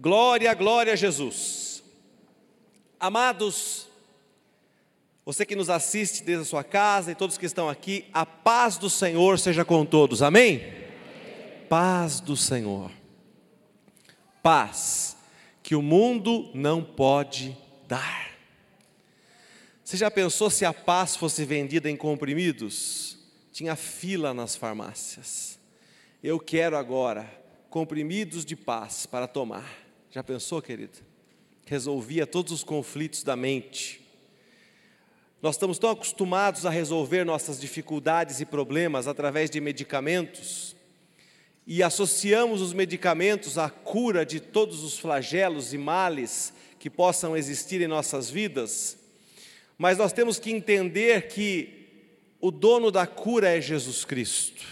Glória, glória a Jesus. Amados, você que nos assiste desde a sua casa e todos que estão aqui, a paz do Senhor seja com todos, amém? Paz do Senhor. Paz que o mundo não pode dar. Você já pensou se a paz fosse vendida em comprimidos? Tinha fila nas farmácias. Eu quero agora comprimidos de paz para tomar. Já pensou, querido? Resolvia todos os conflitos da mente. Nós estamos tão acostumados a resolver nossas dificuldades e problemas através de medicamentos e associamos os medicamentos à cura de todos os flagelos e males que possam existir em nossas vidas. Mas nós temos que entender que o dono da cura é Jesus Cristo.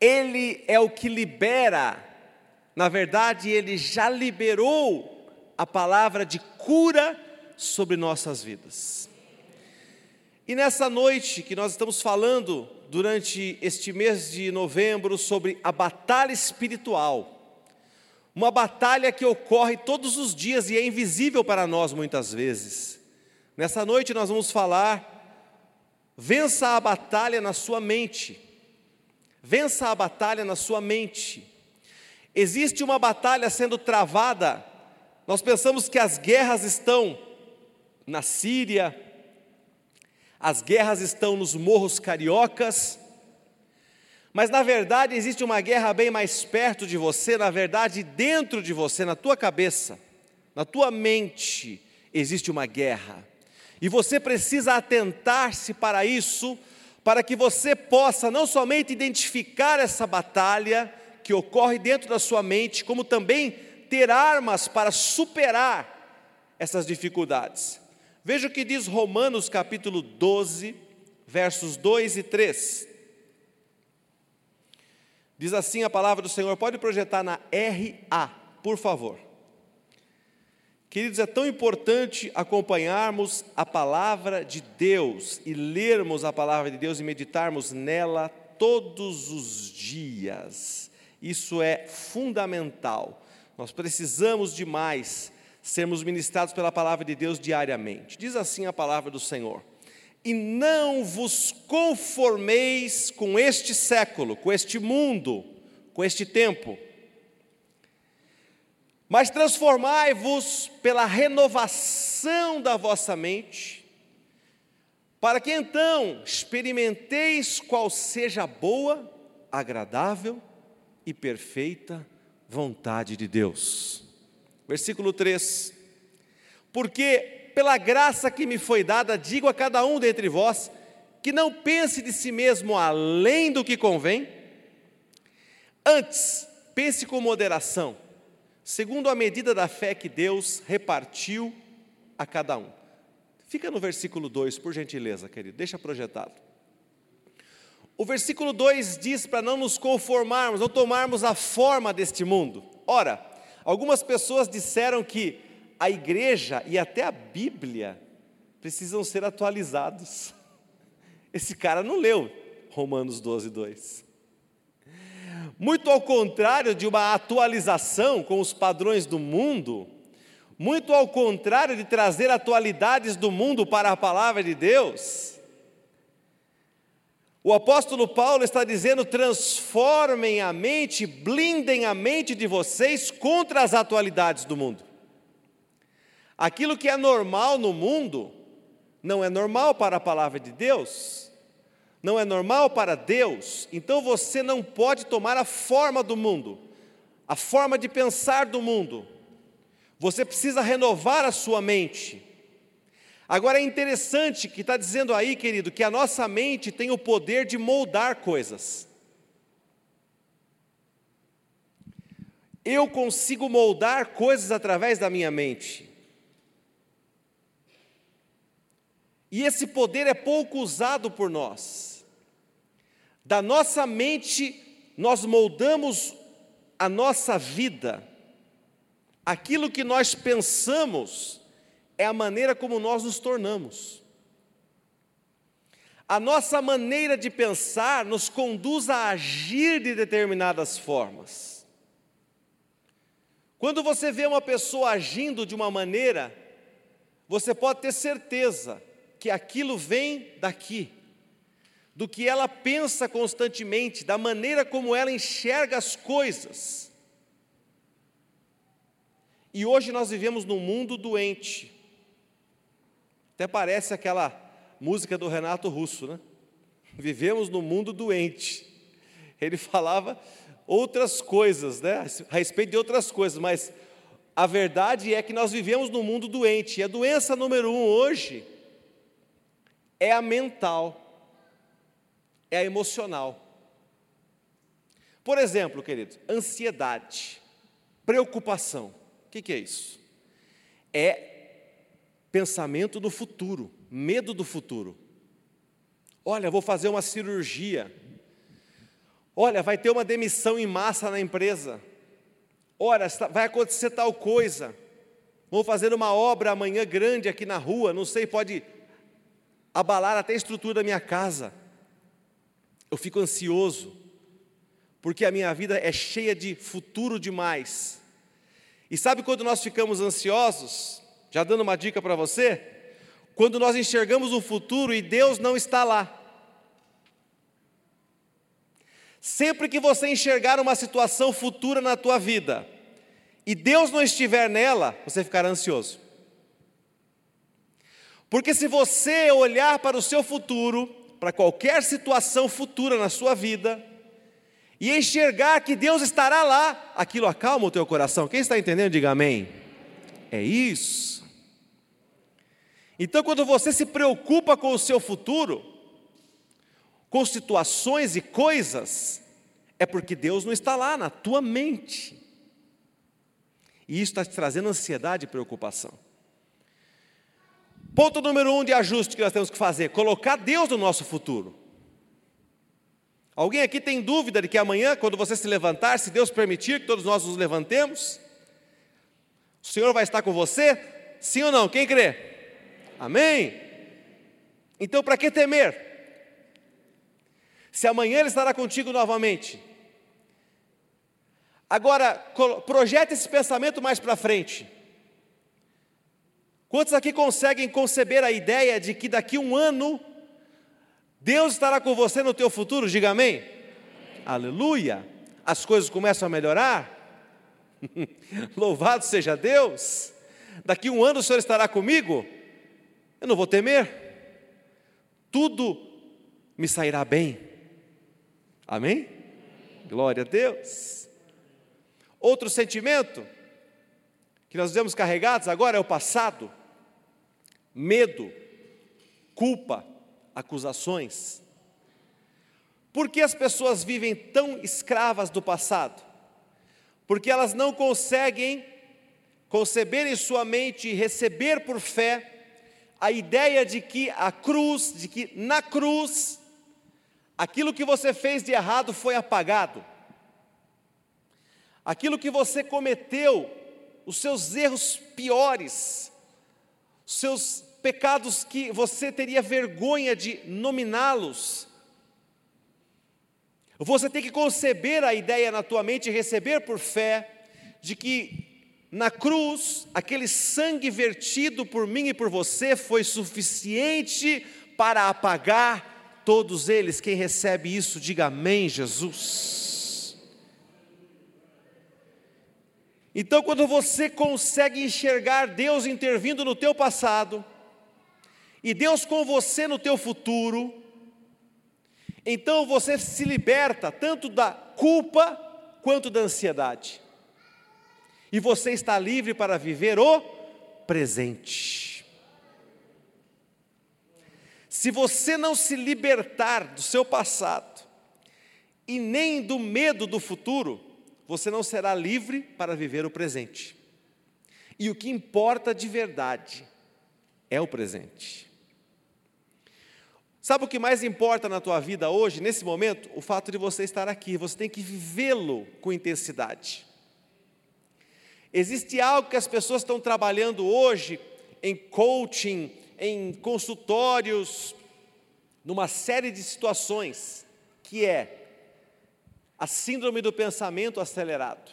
Ele é o que libera na verdade, ele já liberou a palavra de cura sobre nossas vidas. E nessa noite que nós estamos falando durante este mês de novembro sobre a batalha espiritual, uma batalha que ocorre todos os dias e é invisível para nós muitas vezes. Nessa noite nós vamos falar, vença a batalha na sua mente, vença a batalha na sua mente. Existe uma batalha sendo travada. Nós pensamos que as guerras estão na Síria, as guerras estão nos morros cariocas, mas na verdade existe uma guerra bem mais perto de você, na verdade dentro de você, na tua cabeça, na tua mente, existe uma guerra. E você precisa atentar-se para isso, para que você possa não somente identificar essa batalha, que ocorre dentro da sua mente, como também ter armas para superar essas dificuldades. Veja o que diz Romanos capítulo 12, versos 2 e 3. Diz assim a palavra do Senhor, pode projetar na RA, por favor. Queridos, é tão importante acompanharmos a palavra de Deus e lermos a palavra de Deus e meditarmos nela todos os dias. Isso é fundamental. Nós precisamos demais sermos ministrados pela palavra de Deus diariamente. Diz assim a palavra do Senhor: E não vos conformeis com este século, com este mundo, com este tempo, mas transformai-vos pela renovação da vossa mente, para que então experimenteis qual seja boa, agradável e perfeita vontade de Deus. Versículo 3: Porque pela graça que me foi dada, digo a cada um dentre vós, que não pense de si mesmo além do que convém, antes pense com moderação, segundo a medida da fé que Deus repartiu a cada um. Fica no versículo 2, por gentileza, querido, deixa projetado. O versículo 2 diz para não nos conformarmos, não tomarmos a forma deste mundo. Ora, algumas pessoas disseram que a igreja e até a Bíblia precisam ser atualizados. Esse cara não leu Romanos 12, 2. Muito ao contrário de uma atualização com os padrões do mundo, muito ao contrário de trazer atualidades do mundo para a palavra de Deus, o apóstolo Paulo está dizendo: transformem a mente, blindem a mente de vocês contra as atualidades do mundo. Aquilo que é normal no mundo, não é normal para a palavra de Deus, não é normal para Deus, então você não pode tomar a forma do mundo, a forma de pensar do mundo. Você precisa renovar a sua mente. Agora é interessante que está dizendo aí, querido, que a nossa mente tem o poder de moldar coisas. Eu consigo moldar coisas através da minha mente. E esse poder é pouco usado por nós. Da nossa mente, nós moldamos a nossa vida. Aquilo que nós pensamos, é a maneira como nós nos tornamos. A nossa maneira de pensar nos conduz a agir de determinadas formas. Quando você vê uma pessoa agindo de uma maneira, você pode ter certeza que aquilo vem daqui, do que ela pensa constantemente, da maneira como ela enxerga as coisas. E hoje nós vivemos num mundo doente. Até parece aquela música do Renato Russo, né? Vivemos num mundo doente. Ele falava outras coisas, né? A respeito de outras coisas, mas a verdade é que nós vivemos num mundo doente. E a doença número um hoje é a mental é a emocional. Por exemplo, queridos, ansiedade, preocupação. O que, que é isso? É pensamento do futuro, medo do futuro. Olha, vou fazer uma cirurgia. Olha, vai ter uma demissão em massa na empresa. Olha, vai acontecer tal coisa. Vou fazer uma obra amanhã grande aqui na rua, não sei, pode abalar até a estrutura da minha casa eu fico ansioso, porque a minha vida é cheia de futuro demais. E sabe quando nós ficamos ansiosos? Já dando uma dica para você? Quando nós enxergamos o futuro e Deus não está lá. Sempre que você enxergar uma situação futura na tua vida e Deus não estiver nela, você ficará ansioso. Porque se você olhar para o seu futuro para qualquer situação futura na sua vida e enxergar que Deus estará lá, aquilo acalma o teu coração. Quem está entendendo, diga amém. É isso. Então, quando você se preocupa com o seu futuro, com situações e coisas, é porque Deus não está lá na tua mente. E isso está te trazendo ansiedade e preocupação. Ponto número um de ajuste que nós temos que fazer: colocar Deus no nosso futuro. Alguém aqui tem dúvida de que amanhã, quando você se levantar, se Deus permitir que todos nós nos levantemos, o Senhor vai estar com você? Sim ou não? Quem crê? Amém? Então, para que temer? Se amanhã Ele estará contigo novamente. Agora, projete esse pensamento mais para frente. Quantos aqui conseguem conceber a ideia de que daqui um ano Deus estará com você no teu futuro? Diga amém. amém. Aleluia. As coisas começam a melhorar. Louvado seja Deus. Daqui um ano o Senhor estará comigo. Eu não vou temer. Tudo me sairá bem. Amém? Glória a Deus. Outro sentimento que nós vemos carregados agora é o passado medo, culpa, acusações. Por que as pessoas vivem tão escravas do passado? Porque elas não conseguem conceber em sua mente e receber por fé a ideia de que a cruz, de que na cruz, aquilo que você fez de errado foi apagado. Aquilo que você cometeu, os seus erros piores, os seus pecados que você teria vergonha de nominá-los. Você tem que conceber a ideia na tua mente e receber por fé de que na cruz, aquele sangue vertido por mim e por você foi suficiente para apagar todos eles. Quem recebe isso, diga amém, Jesus. Então, quando você consegue enxergar Deus intervindo no teu passado, e Deus com você no teu futuro, então você se liberta tanto da culpa quanto da ansiedade. E você está livre para viver o presente. Se você não se libertar do seu passado e nem do medo do futuro, você não será livre para viver o presente. E o que importa de verdade é o presente. Sabe o que mais importa na tua vida hoje, nesse momento? O fato de você estar aqui. Você tem que vivê-lo com intensidade. Existe algo que as pessoas estão trabalhando hoje em coaching, em consultórios, numa série de situações, que é a síndrome do pensamento acelerado.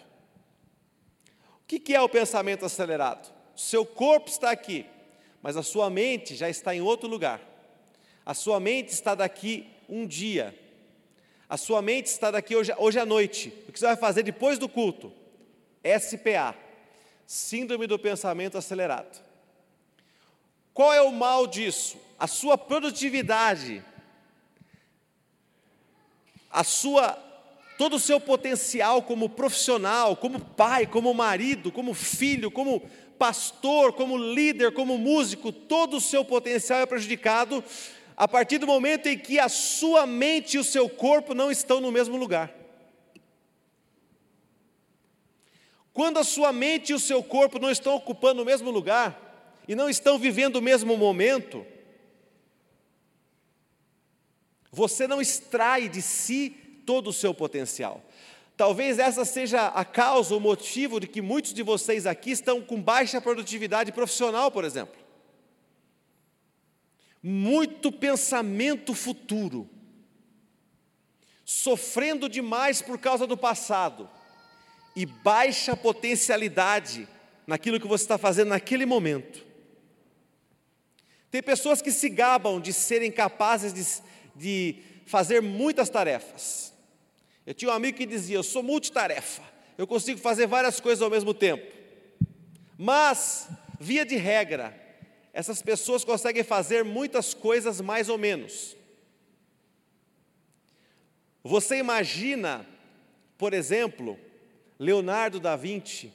O que é o pensamento acelerado? Seu corpo está aqui, mas a sua mente já está em outro lugar. A sua mente está daqui um dia. A sua mente está daqui hoje, hoje à noite. O que você vai fazer depois do culto? SPA Síndrome do pensamento acelerado. Qual é o mal disso? A sua produtividade, a sua todo o seu potencial como profissional, como pai, como marido, como filho, como pastor, como líder, como músico, todo o seu potencial é prejudicado a partir do momento em que a sua mente e o seu corpo não estão no mesmo lugar. Quando a sua mente e o seu corpo não estão ocupando o mesmo lugar e não estão vivendo o mesmo momento, você não extrai de si todo o seu potencial. Talvez essa seja a causa, o motivo de que muitos de vocês aqui estão com baixa produtividade profissional, por exemplo muito pensamento futuro, sofrendo demais por causa do passado e baixa potencialidade naquilo que você está fazendo naquele momento. Tem pessoas que se gabam de serem capazes de, de fazer muitas tarefas. Eu tinha um amigo que dizia: Eu sou multitarefa, eu consigo fazer várias coisas ao mesmo tempo. Mas, via de regra, essas pessoas conseguem fazer muitas coisas mais ou menos. Você imagina, por exemplo, Leonardo da Vinci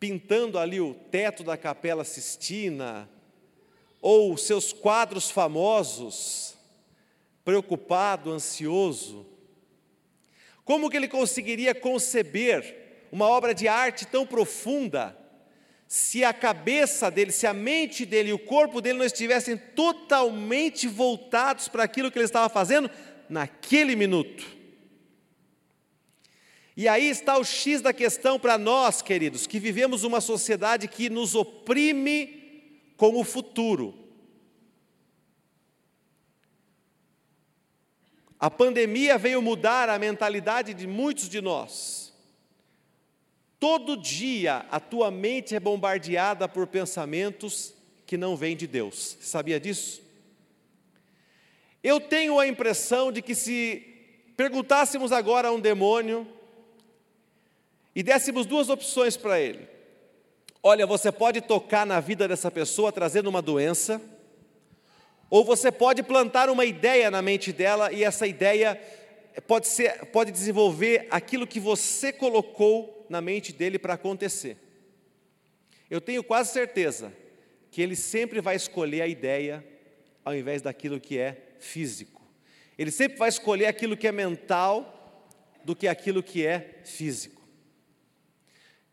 pintando ali o teto da Capela Sistina, ou seus quadros famosos, preocupado, ansioso. Como que ele conseguiria conceber uma obra de arte tão profunda se a cabeça dele, se a mente dele e o corpo dele não estivessem totalmente voltados para aquilo que ele estava fazendo naquele minuto. E aí está o X da questão para nós, queridos, que vivemos uma sociedade que nos oprime com o futuro. A pandemia veio mudar a mentalidade de muitos de nós. Todo dia a tua mente é bombardeada por pensamentos que não vêm de Deus. Sabia disso? Eu tenho a impressão de que se perguntássemos agora a um demônio e dessemos duas opções para ele: olha, você pode tocar na vida dessa pessoa trazendo uma doença, ou você pode plantar uma ideia na mente dela e essa ideia pode, ser, pode desenvolver aquilo que você colocou na mente dele para acontecer. Eu tenho quase certeza que ele sempre vai escolher a ideia ao invés daquilo que é físico. Ele sempre vai escolher aquilo que é mental do que aquilo que é físico.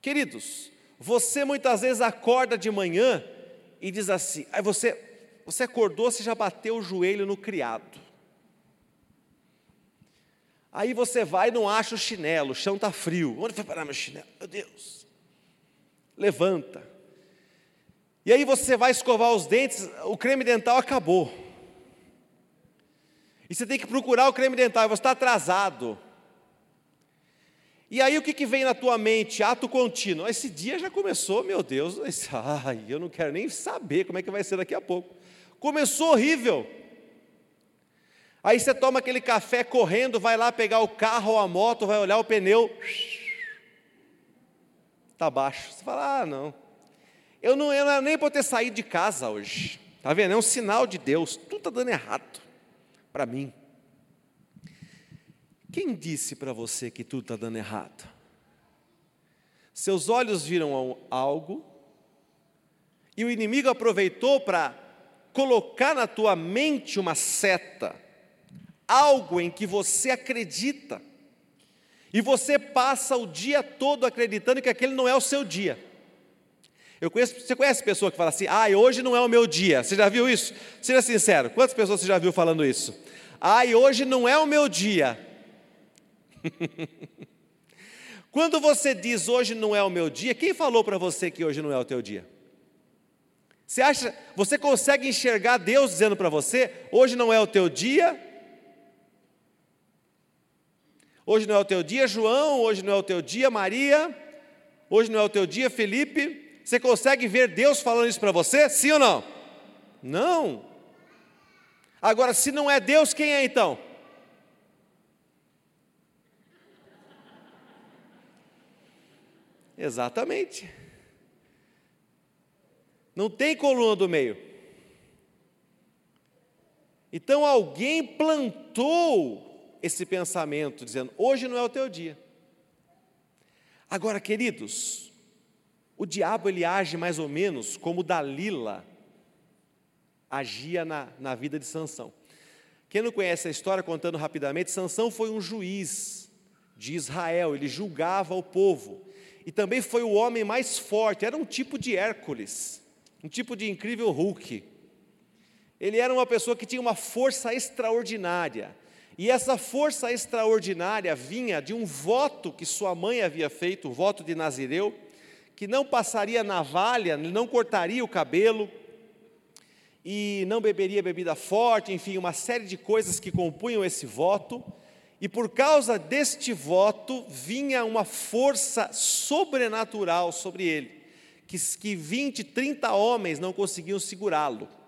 Queridos, você muitas vezes acorda de manhã e diz assim: aí você, você acordou, você já bateu o joelho no criado. Aí você vai e não acha o chinelo, o chão está frio. Onde foi parar meu chinelo? Meu Deus. Levanta. E aí você vai escovar os dentes, o creme dental acabou. E você tem que procurar o creme dental, você está atrasado. E aí o que, que vem na tua mente? Ato contínuo. Esse dia já começou, meu Deus. Ai, eu não quero nem saber como é que vai ser daqui a pouco. Começou horrível. Aí você toma aquele café correndo, vai lá pegar o carro ou a moto, vai olhar o pneu, está baixo. Você fala, ah, não. Eu não, eu era nem para ter saído de casa hoje. Está vendo? É um sinal de Deus. Tudo está dando errado para mim. Quem disse para você que tudo está dando errado? Seus olhos viram algo e o inimigo aproveitou para colocar na tua mente uma seta algo em que você acredita, e você passa o dia todo acreditando que aquele não é o seu dia. Eu conheço, você conhece pessoa que fala assim, ah, hoje não é o meu dia. Você já viu isso? Seja sincero, quantas pessoas você já viu falando isso? Ah, hoje não é o meu dia. Quando você diz hoje não é o meu dia, quem falou para você que hoje não é o teu dia? Você acha, você consegue enxergar Deus dizendo para você, hoje não é o teu dia, Hoje não é o teu dia, João, hoje não é o teu dia, Maria. Hoje não é o teu dia, Felipe? Você consegue ver Deus falando isso para você? Sim ou não? Não. Agora, se não é Deus, quem é então? Exatamente. Não tem coluna do meio. Então alguém plantou esse pensamento, dizendo: hoje não é o teu dia. Agora, queridos, o diabo ele age mais ou menos como Dalila agia na, na vida de Sansão. Quem não conhece a história, contando rapidamente, Sansão foi um juiz de Israel, ele julgava o povo e também foi o homem mais forte, era um tipo de Hércules, um tipo de incrível Hulk. Ele era uma pessoa que tinha uma força extraordinária, e essa força extraordinária vinha de um voto que sua mãe havia feito, o voto de Nazireu, que não passaria navalha, não cortaria o cabelo, e não beberia bebida forte, enfim, uma série de coisas que compunham esse voto. E por causa deste voto vinha uma força sobrenatural sobre ele, que, que 20, 30 homens não conseguiam segurá-lo.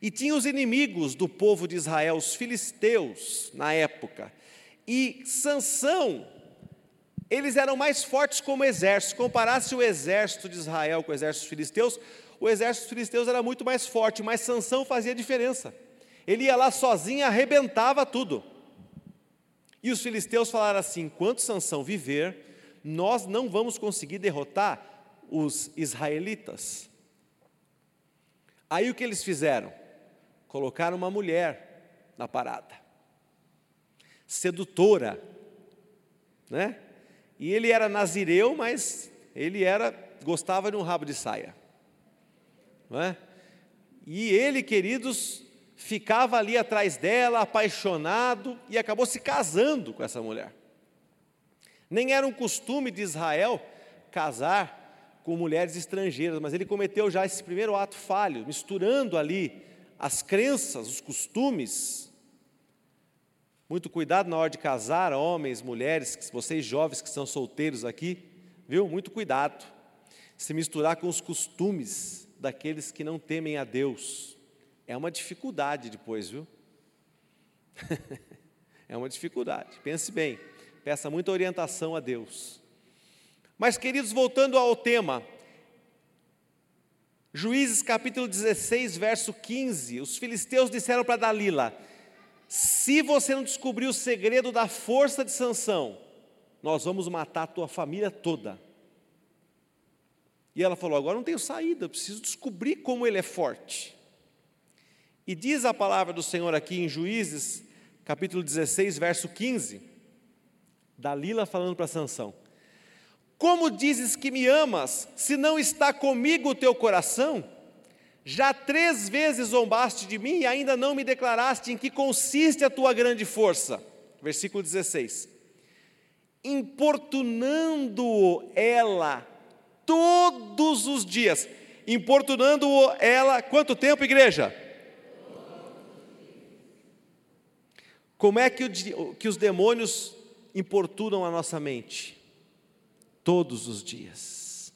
E tinha os inimigos do povo de Israel, os filisteus, na época. E Sansão, eles eram mais fortes como exército. Comparasse o exército de Israel com o exército dos filisteus, o exército dos filisteus era muito mais forte, mas Sansão fazia diferença. Ele ia lá sozinho arrebentava tudo. E os filisteus falaram assim: enquanto Sansão viver, nós não vamos conseguir derrotar os israelitas. Aí o que eles fizeram? Colocaram uma mulher na parada, sedutora, né? E ele era nazireu, mas ele era gostava de um rabo de saia, não é? E ele, queridos, ficava ali atrás dela, apaixonado, e acabou se casando com essa mulher. Nem era um costume de Israel casar com mulheres estrangeiras, mas ele cometeu já esse primeiro ato falho, misturando ali as crenças, os costumes. Muito cuidado na hora de casar, homens, mulheres, vocês jovens que são solteiros aqui, viu? Muito cuidado. Se misturar com os costumes daqueles que não temem a Deus. É uma dificuldade depois, viu? é uma dificuldade. Pense bem, peça muita orientação a Deus. Mas, queridos, voltando ao tema, Juízes capítulo 16, verso 15: os filisteus disseram para Dalila: Se você não descobrir o segredo da força de Sansão, nós vamos matar a tua família toda. E ela falou: Agora não tenho saída, eu preciso descobrir como ele é forte. E diz a palavra do Senhor aqui em Juízes, capítulo 16, verso 15, Dalila falando para Sansão: Como dizes que me amas, se não está comigo o teu coração? Já três vezes zombaste de mim e ainda não me declaraste em que consiste a tua grande força. Versículo 16. Importunando ela todos os dias, importunando ela, quanto tempo, igreja? Como é que, o, que os demônios importunam a nossa mente? Todos os dias.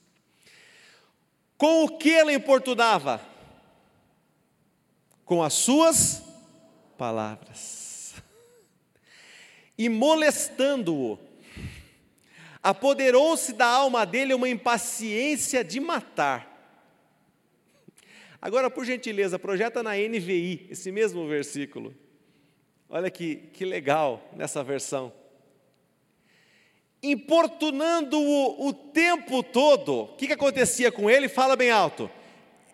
Com o que ela importunava? Com as suas palavras. E molestando-o, apoderou-se da alma dele uma impaciência de matar. Agora, por gentileza, projeta na NVI esse mesmo versículo. Olha que, que legal nessa versão. Importunando-o o tempo todo, o que, que acontecia com ele? Fala bem alto.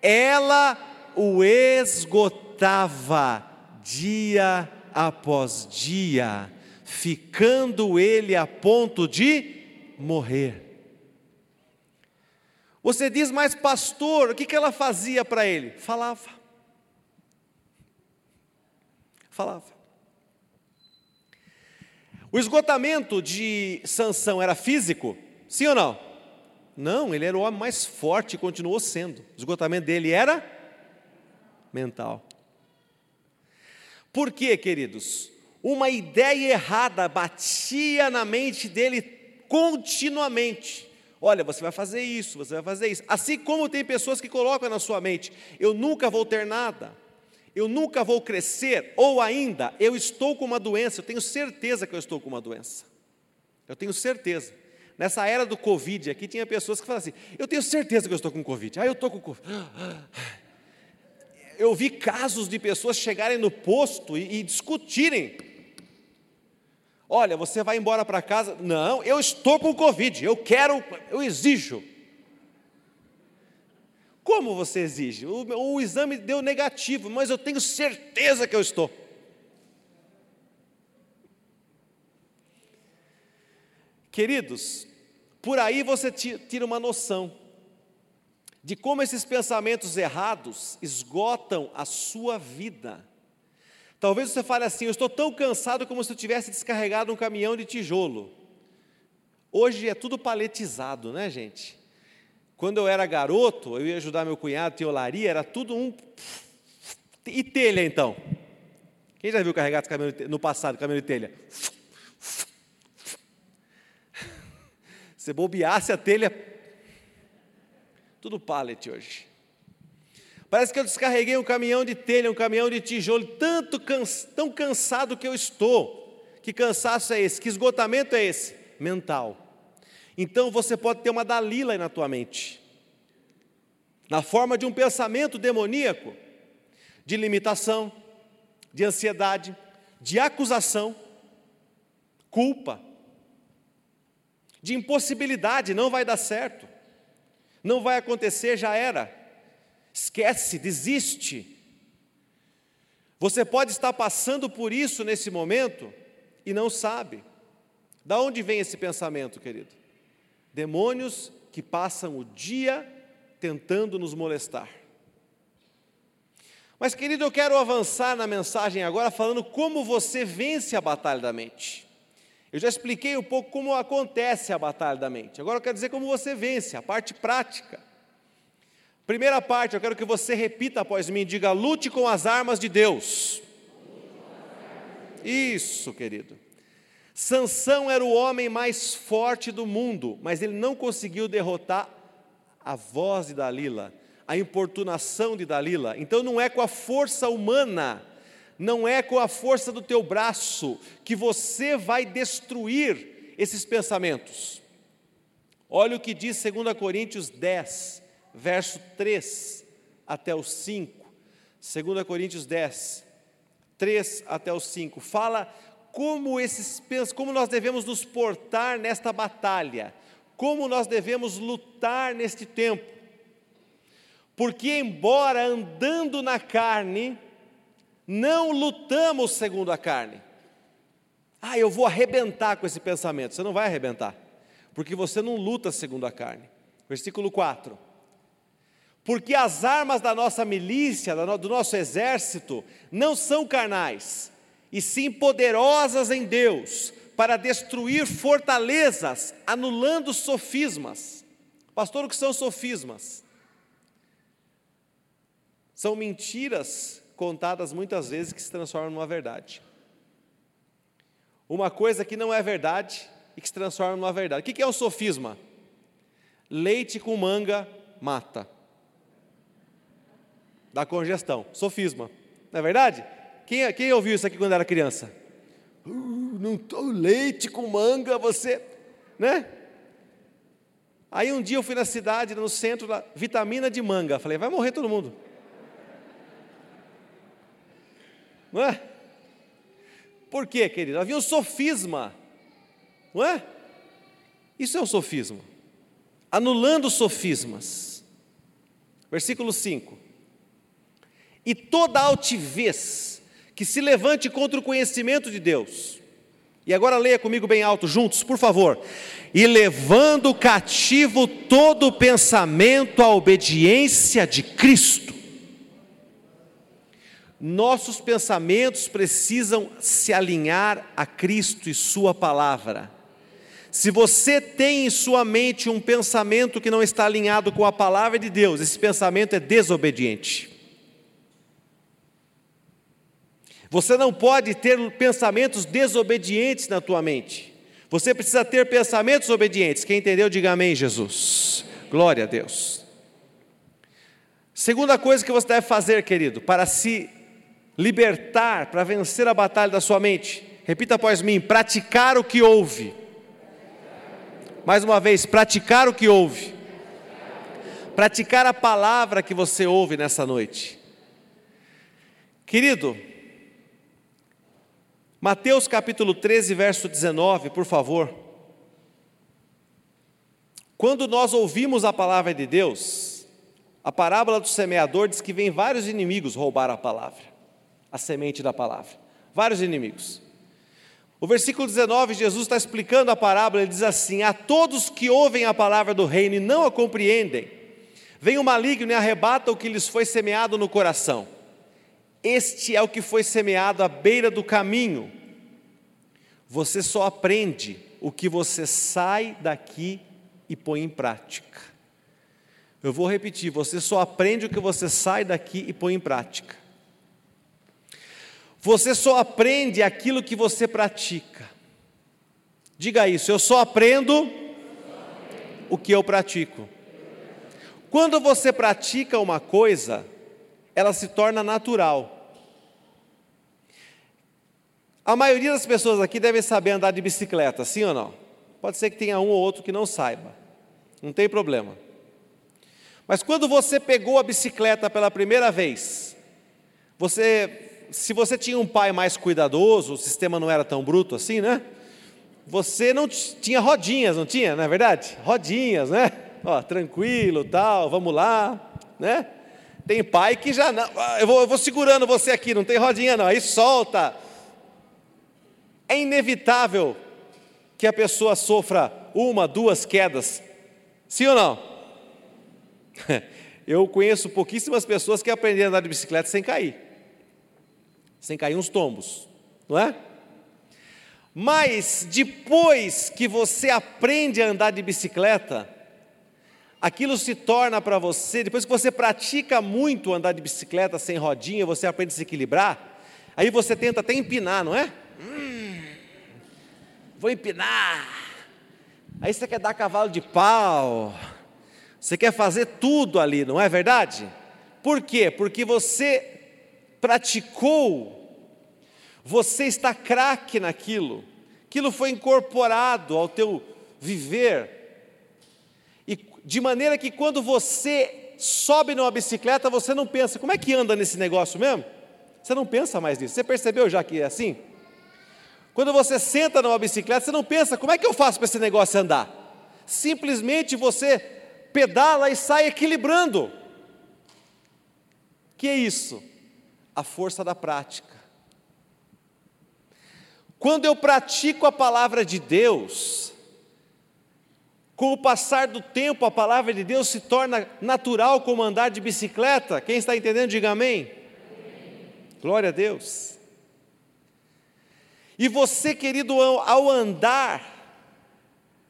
Ela o esgotava dia após dia, ficando ele a ponto de morrer. Você diz, mas pastor, o que, que ela fazia para ele? Falava. Falava. O esgotamento de Sansão era físico? Sim ou não? Não, ele era o homem mais forte e continuou sendo. O esgotamento dele era mental. Por quê, queridos? Uma ideia errada batia na mente dele continuamente. Olha, você vai fazer isso, você vai fazer isso. Assim como tem pessoas que colocam na sua mente: eu nunca vou ter nada, eu nunca vou crescer, ou ainda, eu estou com uma doença, eu tenho certeza que eu estou com uma doença. Eu tenho certeza. Nessa era do Covid aqui, tinha pessoas que falavam assim: eu tenho certeza que eu estou com Covid. Ah, eu estou com Covid. Eu vi casos de pessoas chegarem no posto e, e discutirem Olha, você vai embora para casa. Não, eu estou com Covid, eu quero, eu exijo. Como você exige? O, o exame deu negativo, mas eu tenho certeza que eu estou. Queridos, por aí você tira uma noção de como esses pensamentos errados esgotam a sua vida. Talvez você fale assim: eu estou tão cansado como se eu tivesse descarregado um caminhão de tijolo. Hoje é tudo paletizado, né, gente? Quando eu era garoto, eu ia ajudar meu cunhado, tinha olaria, era tudo um. E telha, então? Quem já viu carregar no passado, caminhão de telha? Se bobeasse a telha. Tudo pallet hoje. Parece que eu descarreguei um caminhão de telha, um caminhão de tijolo, tanto tão cansado que eu estou. Que cansaço é esse? Que esgotamento é esse? Mental. Então você pode ter uma Dalila aí na tua mente, na forma de um pensamento demoníaco, de limitação, de ansiedade, de acusação, culpa, de impossibilidade, não vai dar certo, não vai acontecer, já era. Esquece, desiste. Você pode estar passando por isso nesse momento e não sabe. Da onde vem esse pensamento, querido? Demônios que passam o dia tentando nos molestar. Mas, querido, eu quero avançar na mensagem agora falando como você vence a batalha da mente. Eu já expliquei um pouco como acontece a batalha da mente. Agora eu quero dizer como você vence, a parte prática. Primeira parte, eu quero que você repita após mim, diga: lute com as armas de Deus. Isso, querido. Sansão era o homem mais forte do mundo, mas ele não conseguiu derrotar a voz de Dalila, a importunação de Dalila. Então não é com a força humana, não é com a força do teu braço que você vai destruir esses pensamentos. Olha o que diz 2 Coríntios 10, verso 3 até o 5, 2 Coríntios 10, 3 até o 5, fala como esses como nós devemos nos portar nesta batalha, como nós devemos lutar neste tempo. Porque embora andando na carne, não lutamos segundo a carne. Ah, eu vou arrebentar com esse pensamento. Você não vai arrebentar, porque você não luta segundo a carne. Versículo 4 porque as armas da nossa milícia, do nosso exército, não são carnais, e sim poderosas em Deus, para destruir fortalezas, anulando sofismas. Pastor, o que são sofismas? São mentiras contadas muitas vezes que se transformam numa verdade. Uma coisa que não é verdade e que se transforma numa verdade. O que é um sofisma? Leite com manga mata da congestão, sofisma. Não é verdade? Quem, quem ouviu isso aqui quando era criança? Uh, não estou leite com manga, você, né? Aí um dia eu fui na cidade, no centro, lá, vitamina de manga. Falei, vai morrer todo mundo. Não é? Por quê, querido? Havia um sofisma, não é? Isso é um sofisma. Anulando sofismas. Versículo 5 e toda altivez que se levante contra o conhecimento de Deus. E agora leia comigo bem alto, juntos, por favor. E levando cativo todo pensamento à obediência de Cristo. Nossos pensamentos precisam se alinhar a Cristo e Sua palavra. Se você tem em sua mente um pensamento que não está alinhado com a palavra de Deus, esse pensamento é desobediente. Você não pode ter pensamentos desobedientes na tua mente, Você precisa ter pensamentos obedientes. Quem entendeu, diga amém, Jesus. Glória a Deus. Segunda coisa que você deve fazer, querido, para se libertar, para vencer a batalha da sua mente. Repita após mim: praticar o que ouve. Mais uma vez, praticar o que ouve. Praticar a palavra que você ouve nessa noite. Querido, Mateus capítulo 13, verso 19, por favor. Quando nós ouvimos a palavra de Deus, a parábola do semeador diz que vem vários inimigos roubar a palavra, a semente da palavra. Vários inimigos. O versículo 19, Jesus está explicando a parábola, ele diz assim: A todos que ouvem a palavra do reino e não a compreendem, vem o maligno e arrebata o que lhes foi semeado no coração. Este é o que foi semeado à beira do caminho. Você só aprende o que você sai daqui e põe em prática. Eu vou repetir: você só aprende o que você sai daqui e põe em prática. Você só aprende aquilo que você pratica. Diga isso, eu só aprendo o que eu pratico. Quando você pratica uma coisa, ela se torna natural. A maioria das pessoas aqui deve saber andar de bicicleta, sim ou não? Pode ser que tenha um ou outro que não saiba, não tem problema. Mas quando você pegou a bicicleta pela primeira vez, você se você tinha um pai mais cuidadoso, o sistema não era tão bruto assim, né? Você não tinha rodinhas, não tinha, não é verdade? Rodinhas, né? Ó, tranquilo, tal, vamos lá, né? Tem pai que já não, eu vou, eu vou segurando você aqui, não tem rodinha não, aí solta. É inevitável que a pessoa sofra uma, duas quedas, sim ou não? Eu conheço pouquíssimas pessoas que aprenderam a andar de bicicleta sem cair sem cair uns tombos, não é? Mas depois que você aprende a andar de bicicleta, aquilo se torna para você, depois que você pratica muito andar de bicicleta sem rodinha, você aprende a se equilibrar, aí você tenta até empinar, não é? Hum, vou empinar. Aí você quer dar cavalo de pau, você quer fazer tudo ali, não é verdade? Por quê? Porque você praticou, você está craque naquilo, aquilo foi incorporado ao teu viver, de maneira que quando você sobe numa bicicleta, você não pensa, como é que anda nesse negócio mesmo? Você não pensa mais nisso, você percebeu já que é assim? Quando você senta numa bicicleta, você não pensa, como é que eu faço para esse negócio andar? Simplesmente você pedala e sai equilibrando. Que é isso? a força da prática. Quando eu pratico a palavra de Deus, com o passar do tempo, a palavra de Deus se torna natural como andar de bicicleta. Quem está entendendo, diga amém. amém. Glória a Deus. E você, querido, ao andar,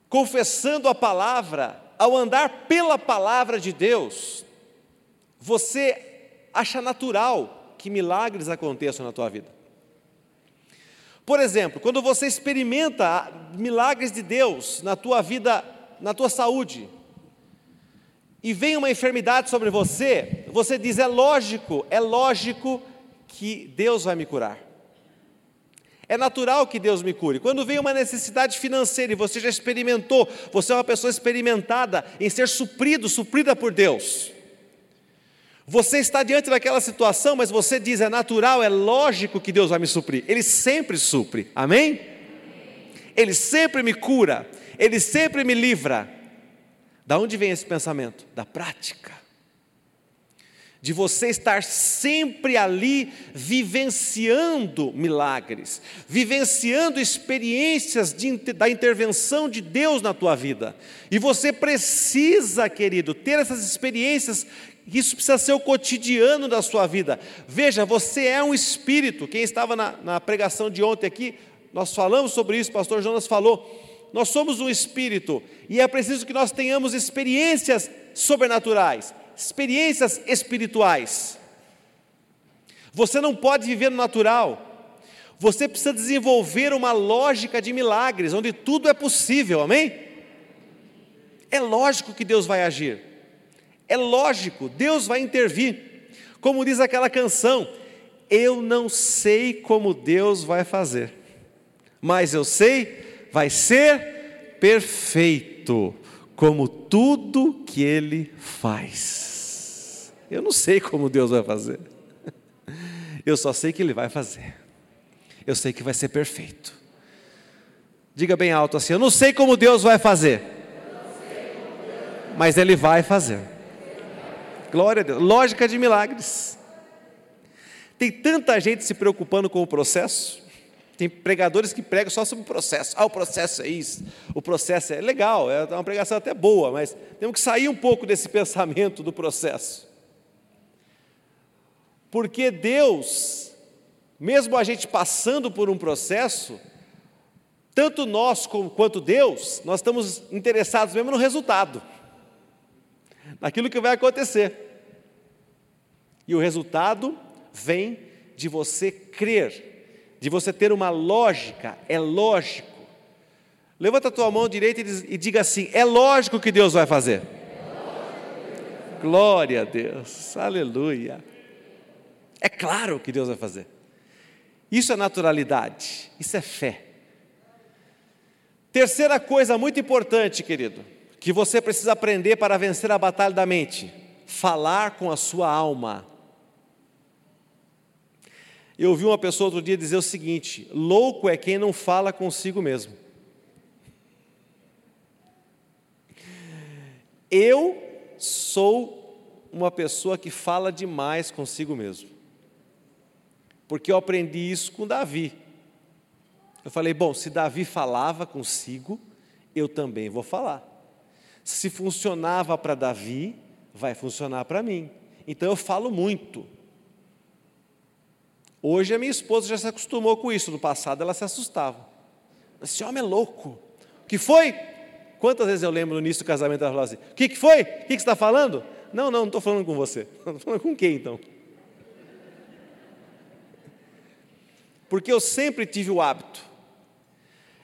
confessando a palavra, ao andar pela palavra de Deus, você acha natural que milagres aconteçam na tua vida. Por exemplo, quando você experimenta milagres de Deus na tua vida, na tua saúde, e vem uma enfermidade sobre você, você diz: é lógico, é lógico que Deus vai me curar. É natural que Deus me cure. Quando vem uma necessidade financeira e você já experimentou, você é uma pessoa experimentada em ser suprido, suprida por Deus. Você está diante daquela situação, mas você diz: é natural, é lógico que Deus vai me suprir. Ele sempre supre, amém? Ele sempre me cura, ele sempre me livra. Da onde vem esse pensamento? Da prática. De você estar sempre ali vivenciando milagres, vivenciando experiências de, da intervenção de Deus na tua vida. E você precisa, querido, ter essas experiências isso precisa ser o cotidiano da sua vida. Veja, você é um espírito. Quem estava na, na pregação de ontem aqui, nós falamos sobre isso, o pastor Jonas falou. Nós somos um espírito e é preciso que nós tenhamos experiências sobrenaturais, experiências espirituais. Você não pode viver no natural. você precisa desenvolver uma lógica de milagres, onde tudo é possível, amém? É lógico que Deus vai agir, é lógico, Deus vai intervir, como diz aquela canção, eu não sei como Deus vai fazer, mas eu sei, vai ser perfeito, como tudo que Ele faz. Eu não sei como Deus vai fazer, eu só sei que Ele vai fazer, eu sei que vai ser perfeito. Diga bem alto assim: Eu não sei como Deus vai fazer, mas Ele vai fazer. Glória a Deus. Lógica de milagres. Tem tanta gente se preocupando com o processo. Tem pregadores que pregam só sobre o processo. Ah, o processo é isso. O processo é legal, é uma pregação até boa, mas temos que sair um pouco desse pensamento do processo. Porque Deus, mesmo a gente passando por um processo, tanto nós quanto Deus, nós estamos interessados mesmo no resultado, naquilo que vai acontecer. E o resultado vem de você crer, de você ter uma lógica, é lógico. Levanta a tua mão direita e diga assim: é lógico que Deus vai fazer. Glória a Deus, aleluia. É claro que Deus vai fazer. Isso é naturalidade, isso é fé. Terceira coisa muito importante, querido, que você precisa aprender para vencer a batalha da mente: falar com a sua alma. Eu ouvi uma pessoa outro dia dizer o seguinte: louco é quem não fala consigo mesmo. Eu sou uma pessoa que fala demais consigo mesmo. Porque eu aprendi isso com Davi. Eu falei, bom, se Davi falava consigo, eu também vou falar. Se funcionava para Davi, vai funcionar para mim. Então eu falo muito. Hoje a minha esposa já se acostumou com isso, no passado ela se assustava. Esse homem é louco. O que foi? Quantas vezes eu lembro no início do casamento ela falou assim: O que, que foi? O que, que você está falando? Não, não, não estou falando com você. Estou falando com quem então? Porque eu sempre tive o hábito.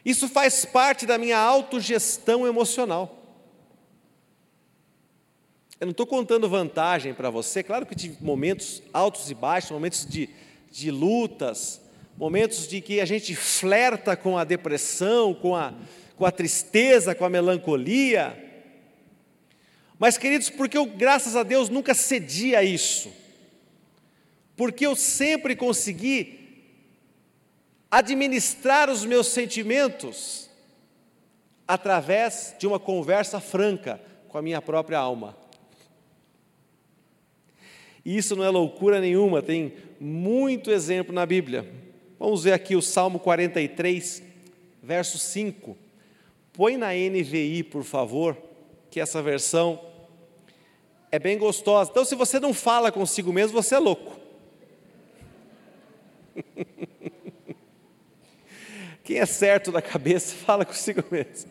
Isso faz parte da minha autogestão emocional. Eu não estou contando vantagem para você, claro que tive momentos altos e baixos, momentos de de lutas, momentos de que a gente flerta com a depressão, com a, com a tristeza, com a melancolia. Mas, queridos, porque eu, graças a Deus, nunca cedi a isso, porque eu sempre consegui administrar os meus sentimentos através de uma conversa franca com a minha própria alma. Isso não é loucura nenhuma, tem muito exemplo na Bíblia. Vamos ver aqui o Salmo 43, verso 5. Põe na NVI, por favor, que essa versão é bem gostosa. Então, se você não fala consigo mesmo, você é louco. Quem é certo da cabeça, fala consigo mesmo.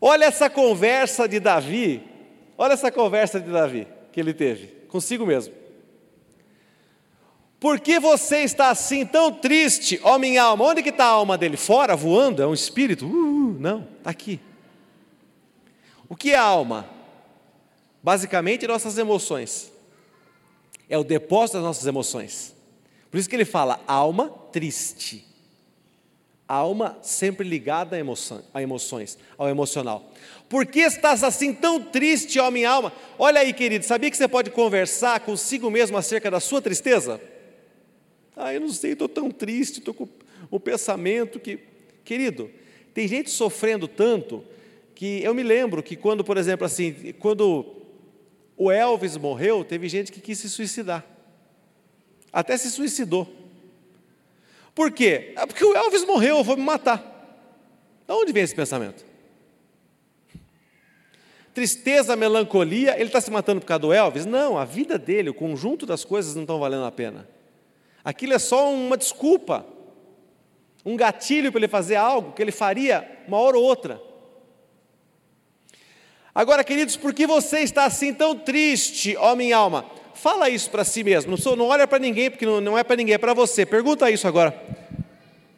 Olha essa conversa de Davi Olha essa conversa de Davi que ele teve consigo mesmo. Por que você está assim tão triste, ó minha alma? Onde que está a alma dele? Fora, voando? É um espírito? Uh, não, está aqui. O que é a alma? Basicamente, nossas emoções. É o depósito das nossas emoções. Por isso que ele fala alma triste. Alma sempre ligada a, emoção, a emoções, ao emocional. Por que estás assim tão triste, ó minha alma? Olha aí, querido, sabia que você pode conversar consigo mesmo acerca da sua tristeza? Ah, eu não sei, estou tão triste, estou com o pensamento que. Querido, tem gente sofrendo tanto que eu me lembro que quando, por exemplo, assim, quando o Elvis morreu, teve gente que quis se suicidar. Até se suicidou. Por quê? É porque o Elvis morreu, eu vou me matar. De onde vem esse pensamento? Tristeza, melancolia, ele está se matando por causa do Elvis? Não, a vida dele, o conjunto das coisas não estão valendo a pena. Aquilo é só uma desculpa, um gatilho para ele fazer algo que ele faria uma hora ou outra. Agora, queridos, por que você está assim tão triste, ó minha alma? Fala isso para si mesmo. Não, não olha para ninguém, porque não, é para ninguém, é para você. Pergunta isso agora.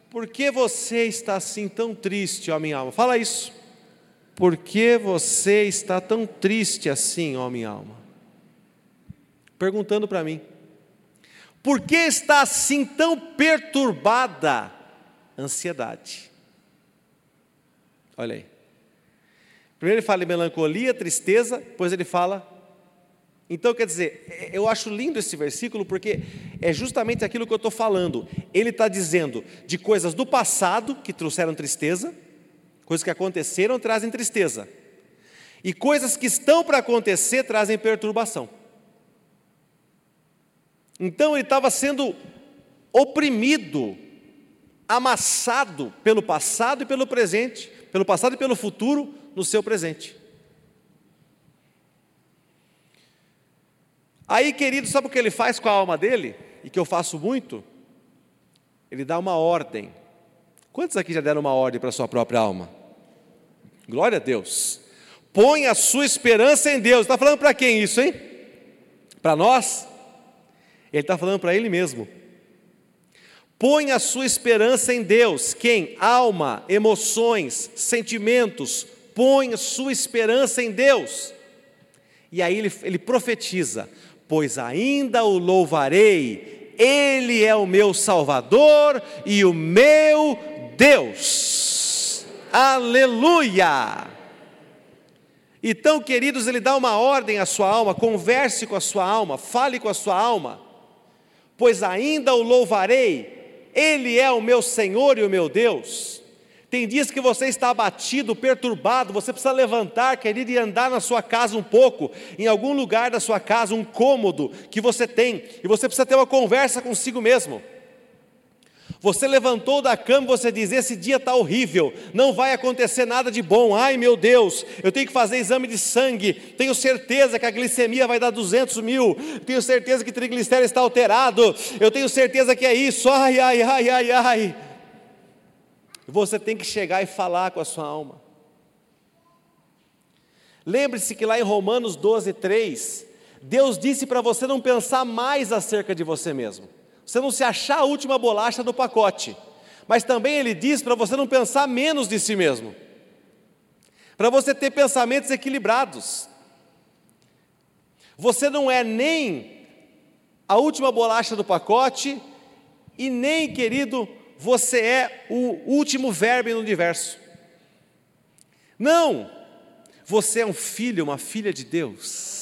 Por que você está assim tão triste, ó minha alma? Fala isso. Por que você está tão triste assim, ó minha alma? Perguntando para mim. Por que está assim tão perturbada? Ansiedade. Olha aí. Primeiro ele fala em melancolia, tristeza, depois ele fala. Então, quer dizer, eu acho lindo esse versículo porque é justamente aquilo que eu estou falando. Ele está dizendo de coisas do passado que trouxeram tristeza, coisas que aconteceram trazem tristeza, e coisas que estão para acontecer trazem perturbação. Então ele estava sendo oprimido, amassado pelo passado e pelo presente, pelo passado e pelo futuro no seu presente. Aí, querido, sabe o que ele faz com a alma dele? E que eu faço muito? Ele dá uma ordem. Quantos aqui já deram uma ordem para a sua própria alma? Glória a Deus. Põe a sua esperança em Deus. Está falando para quem isso, hein? Para nós? Ele está falando para ele mesmo. Põe a sua esperança em Deus. Quem? Alma, emoções, sentimentos. Põe a sua esperança em Deus. E aí ele, ele profetiza: Pois ainda o louvarei, Ele é o meu Salvador e o meu Deus. Aleluia! Então, queridos, ele dá uma ordem à sua alma, converse com a sua alma, fale com a sua alma pois ainda o louvarei, Ele é o meu Senhor e o meu Deus. Tem dias que você está abatido, perturbado, você precisa levantar, querido, e andar na sua casa um pouco, em algum lugar da sua casa, um cômodo que você tem, e você precisa ter uma conversa consigo mesmo. Você levantou da cama, você diz: Esse dia está horrível, não vai acontecer nada de bom. Ai meu Deus, eu tenho que fazer exame de sangue. Tenho certeza que a glicemia vai dar 200 mil. Tenho certeza que o triglicérido está alterado. Eu tenho certeza que é isso. Ai, ai, ai, ai, ai. Você tem que chegar e falar com a sua alma. Lembre-se que lá em Romanos 12, 3, Deus disse para você não pensar mais acerca de você mesmo você não se achar a última bolacha do pacote. Mas também ele diz para você não pensar menos de si mesmo, para você ter pensamentos equilibrados. Você não é nem a última bolacha do pacote, e nem, querido, você é o último verbo no universo. Não, você é um filho, uma filha de Deus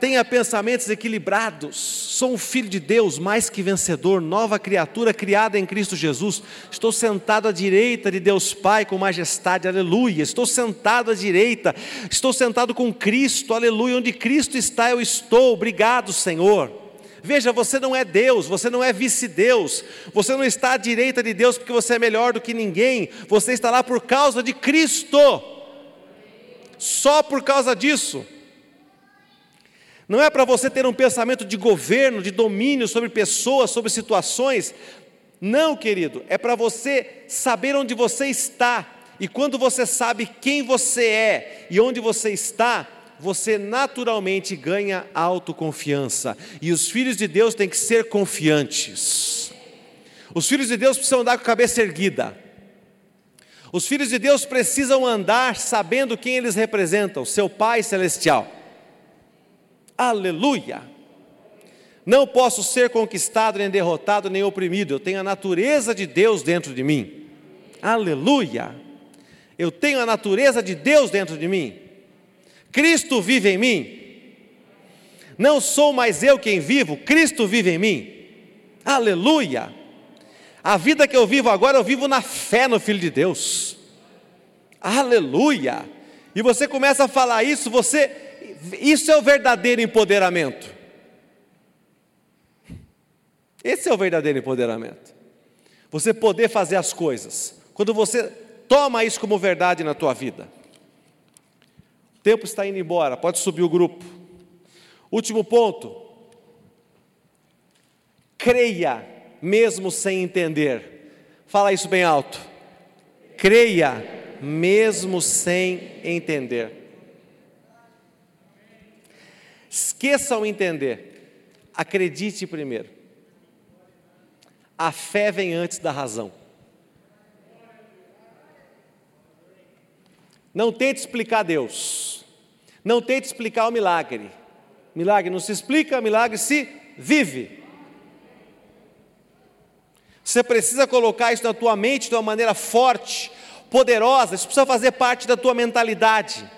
tenha pensamentos equilibrados. Sou um filho de Deus, mais que vencedor, nova criatura criada em Cristo Jesus. Estou sentado à direita de Deus Pai com majestade, aleluia. Estou sentado à direita, estou sentado com Cristo, aleluia. Onde Cristo está, eu estou. Obrigado, Senhor. Veja, você não é Deus, você não é vice-Deus, você não está à direita de Deus porque você é melhor do que ninguém, você está lá por causa de Cristo, só por causa disso. Não é para você ter um pensamento de governo, de domínio sobre pessoas, sobre situações. Não, querido, é para você saber onde você está. E quando você sabe quem você é e onde você está, você naturalmente ganha autoconfiança. E os filhos de Deus têm que ser confiantes. Os filhos de Deus precisam andar com a cabeça erguida. Os filhos de Deus precisam andar sabendo quem eles representam, seu Pai celestial. Aleluia! Não posso ser conquistado, nem derrotado, nem oprimido. Eu tenho a natureza de Deus dentro de mim. Aleluia! Eu tenho a natureza de Deus dentro de mim. Cristo vive em mim. Não sou mais eu quem vivo, Cristo vive em mim. Aleluia! A vida que eu vivo agora, eu vivo na fé no Filho de Deus. Aleluia! E você começa a falar isso, você isso é o verdadeiro empoderamento. Esse é o verdadeiro empoderamento. Você poder fazer as coisas. Quando você toma isso como verdade na tua vida. O tempo está indo embora, pode subir o grupo. Último ponto. Creia, mesmo sem entender. Fala isso bem alto. Creia, mesmo sem entender. Esqueçam entender. Acredite primeiro. A fé vem antes da razão. Não tente explicar Deus. Não tente explicar o milagre. Milagre não se explica, milagre se vive. Você precisa colocar isso na tua mente de uma maneira forte, poderosa, isso precisa fazer parte da tua mentalidade.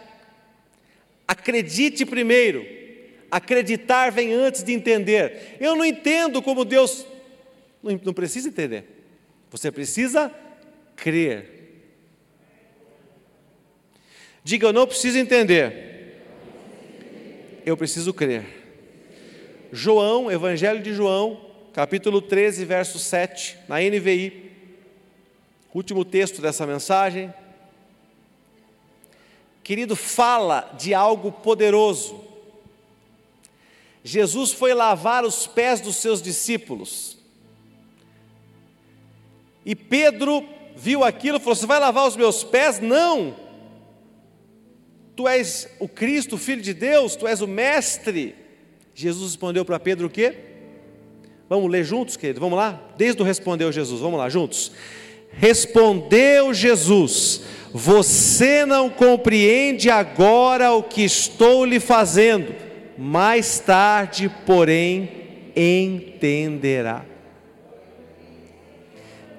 Acredite primeiro, acreditar vem antes de entender. Eu não entendo como Deus, não, precisa entender, você precisa crer. Diga, eu não preciso entender, eu preciso crer. João, Evangelho de João, capítulo 13, verso 7, na NVI, último texto dessa mensagem. Querido, fala de algo poderoso. Jesus foi lavar os pés dos seus discípulos. E Pedro viu aquilo e falou: Você vai lavar os meus pés? Não. Tu és o Cristo, filho de Deus, tu és o mestre. Jesus respondeu para Pedro o quê? Vamos ler juntos, querido? Vamos lá? Desde o respondeu Jesus, vamos lá juntos. Respondeu Jesus: Você não compreende agora o que estou lhe fazendo, mais tarde, porém, entenderá.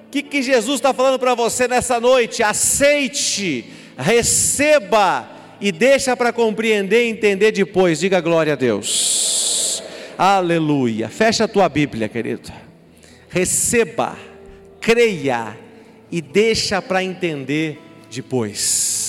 O que, que Jesus está falando para você nessa noite? Aceite, receba e deixa para compreender e entender depois. Diga glória a Deus. Aleluia. Fecha a tua Bíblia, querido. Receba, creia e deixa para entender depois.